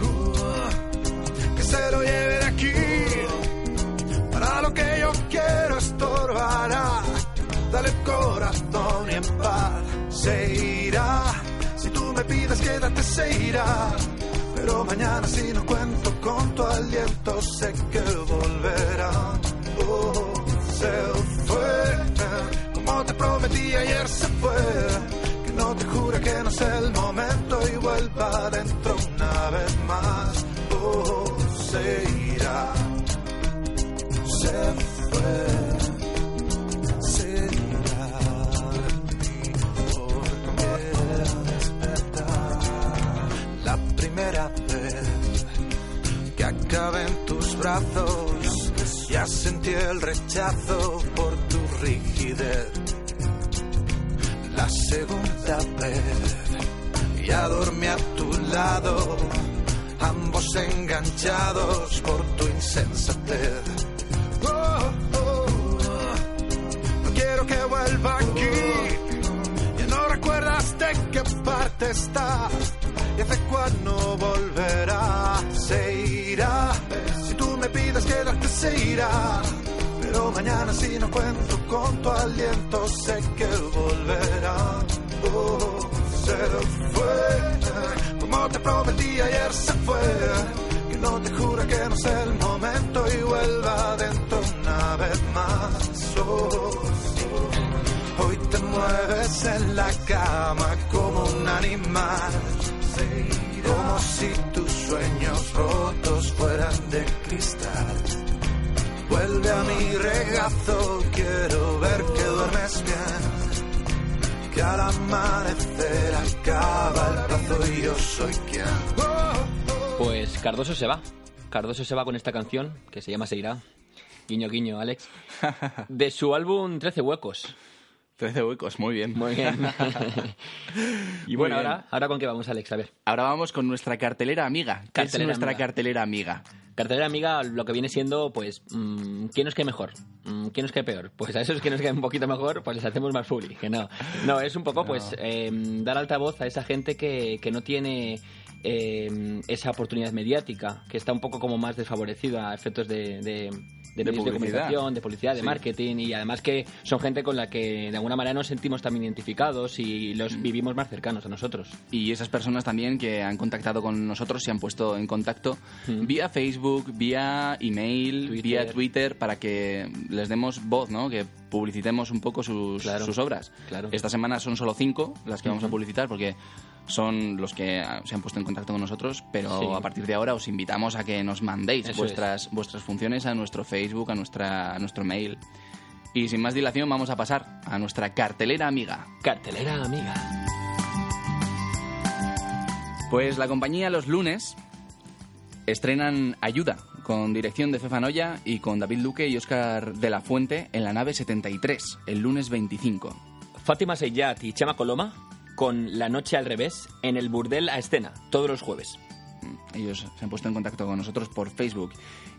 Uh, que se lo lleve aquí corazón en paz se irá. Si tú me pides quédate se irá. Pero mañana si no cuento con tu aliento sé que volverá. Oh, se fue, como te prometí ayer se fue. Que no te jure que no es el momento y vuelva dentro una vez más. Oh, se irá se fue, acabé en tus brazos. Ya sentí el rechazo por tu rigidez. La segunda vez ya dormí a tu lado, ambos enganchados por tu insensatez. Oh, oh, oh. No quiero que vuelva aquí. Ya no recuerdas de qué parte está. Y hace cuando volverá. Se irá. Si tú me pides quedarte, se irá. Pero mañana si no cuento con tu aliento, sé que volverá. Oh, se fue. Como te prometí ayer se fue. Que no te jura que no es el momento y vuelva dentro una vez más. Oh. Hoy te mueves en la cama como un animal. Como si tus sueños rotos fueran de cristal. Vuelve a mi regazo, quiero ver que duermes bien. Que al amanecer acaba el plazo y yo soy quien. Pues Cardoso se va. Cardoso se va con esta canción que se llama Se irá. Guiño, guiño, Alex. De su álbum 13 huecos. 13 huecos, muy bien. Muy bien. y bueno, bien. ahora, ahora con qué vamos, Alex, a ver. Ahora vamos con nuestra cartelera amiga. ¿Qué es Cartelera nuestra amiga. cartelera amiga? Cartelera amiga, lo que viene siendo, pues, mm, ¿quién nos cae mejor? Mm, ¿Quién nos cae peor? Pues a esos que nos caen un poquito mejor, pues les hacemos más fully, que no. No, es un poco, pues, eh, dar altavoz a esa gente que, que no tiene eh, esa oportunidad mediática, que está un poco como más desfavorecida a efectos de, de, de medios de publicidad. comunicación, de publicidad, de Sí. marketing, y además que son gente con la que de alguna manera nos sentimos también identificados y Mm. los vivimos más cercanos a nosotros. Y esas personas también que han contactado con nosotros se han puesto en contacto Mm. vía Facebook, vía email, Twitter. vía Twitter para que les demos voz, ¿no? Que publicitemos un poco sus, Claro. sus obras. Claro. Esta semana son solo cinco las que vamos a publicitar porque son los que ah, se han puesto en contacto con nosotros, pero Sí. a partir de ahora os invitamos a que nos mandéis Eso vuestras, vuestras funciones a nuestro Facebook, a, nuestra, a nuestro mail. Y sin más dilación vamos a pasar a nuestra cartelera amiga. Cartelera amiga. Pues la compañía Los Lunes estrenan Ayuda, con dirección de Fefa Noya y con David Luque y Óscar de la Fuente en la nave 73, el lunes 25. Fátima Seyat y Chama Coloma con La Noche al Revés en el Burdel a Escena, todos los jueves. Ellos se han puesto en contacto con nosotros por Facebook.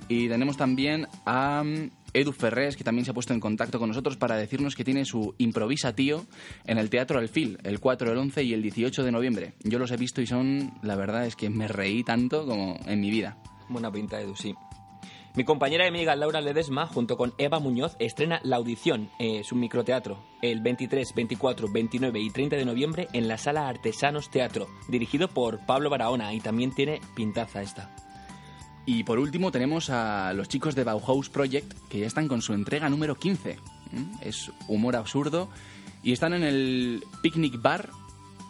Y tenemos también a mm, Edu Ferrés, que también se ha puesto en contacto con nosotros para decirnos que tiene su Improvisa Tío en el Teatro Alfil, el 4, el 11 y el 18 de noviembre. Yo los he visto y son, la verdad es que me reí tanto como en mi vida. Buena pinta, Edu, sí. Mi compañera y amiga Laura Ledesma, junto con Eva Muñoz, estrena La Audición, eh, su microteatro, el 23, 24, 29 y 30 de noviembre en la Sala Artesanos Teatro, dirigido por Pablo Barahona y también tiene pintaza esta. Y por último tenemos a los chicos de Bauhaus Project, que ya están con su entrega número 15. ¿Mm? Es humor absurdo. Y están en el Picnic Bar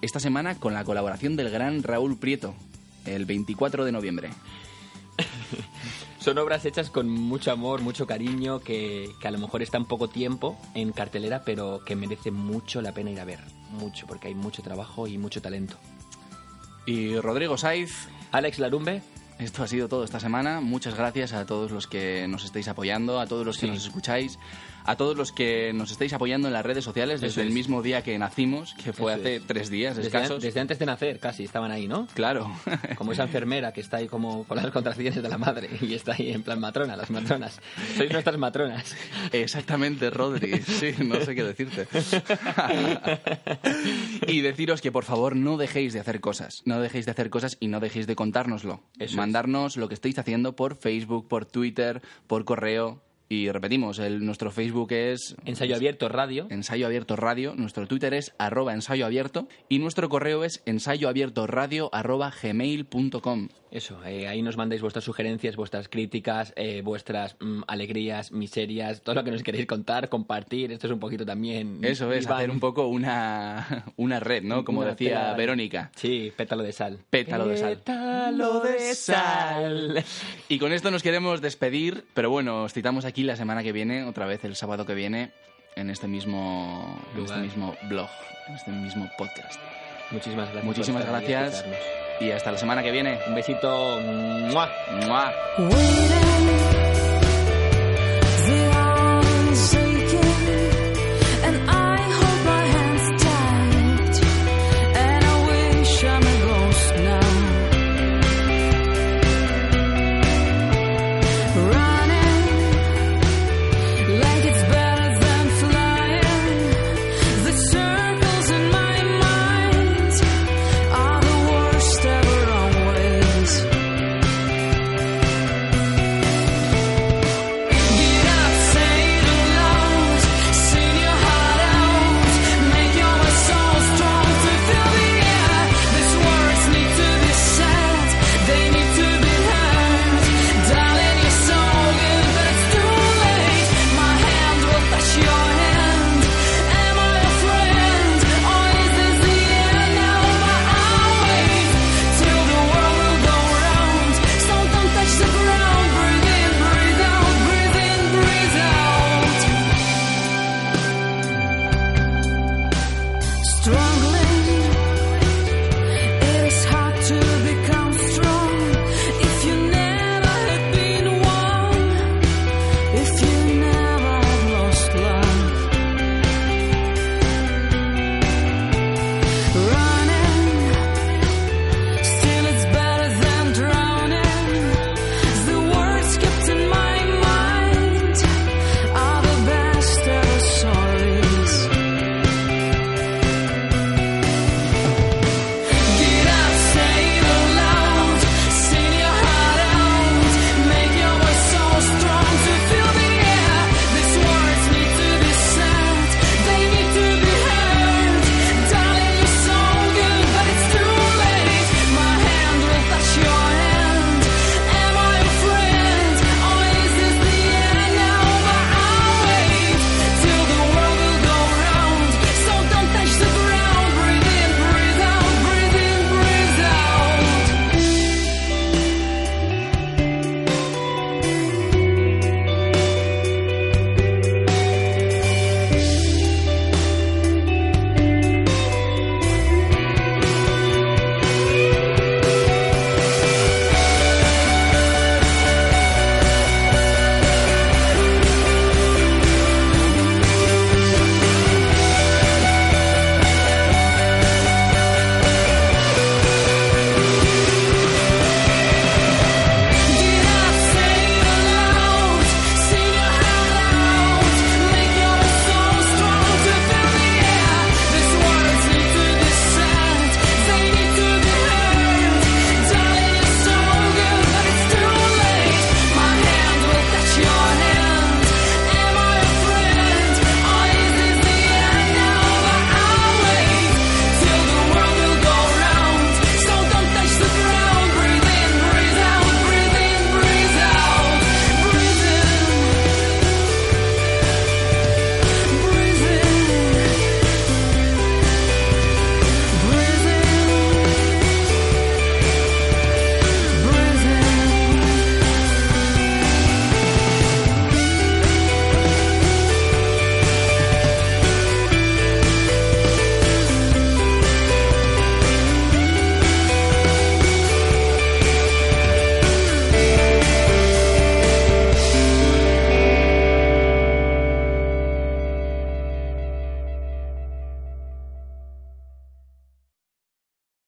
esta semana con la colaboración del gran Raúl Prieto, el 24 de noviembre. Son obras hechas con mucho amor, mucho cariño, que, que a lo mejor están poco tiempo en cartelera, pero que merece mucho la pena ir a ver. Mucho, porque hay mucho trabajo y mucho talento. Y Rodrigo Saiz, Alex Larumbe, esto ha sido todo esta semana. Muchas gracias a todos los que nos estáis apoyando, a todos los que Sí. nos escucháis, a todos los que nos estáis apoyando en las redes sociales desde el mismo día que nacimos, que fue Eso hace es. tres días desde, escasos. desde antes de nacer casi estaban ahí, ¿no? Claro. Como esa enfermera que está ahí como con las contracciones de la madre y está ahí en plan matrona, las matronas. Sois nuestras matronas. Exactamente, Rodri. Sí, no sé qué decirte. y deciros que por favor no dejéis de hacer cosas. No dejéis de hacer cosas y no dejéis de contárnoslo. Eso es. Mandarnos lo que estáis haciendo por Facebook, por Twitter, por correo. Y repetimos, el, nuestro Facebook es Ensayo abierto radio. Ensayo Abierto Radio, nuestro Twitter es arroba ensayo abierto y nuestro correo es ensayoabiertoradio arroba gmail.com. Eso, eh, ahí nos mandáis vuestras sugerencias, vuestras críticas, eh, vuestras mm, alegrías, miserias, todo lo que nos queréis contar, compartir. Esto es un poquito también. Eso es, Iván. hacer un poco una, una red, ¿no? Como Una decía tela- Verónica. Sí, pétalo de sal. Pétalo de sal. Pétalo de sal. Y con esto nos queremos despedir, pero bueno, os citamos aquí la semana que viene, otra vez el sábado que viene, en este mismo, en este mismo blog, en este mismo podcast. Muchísimas gracias. Muchísimas por estar ahí y gracias. Y hasta la semana que viene. Un besito.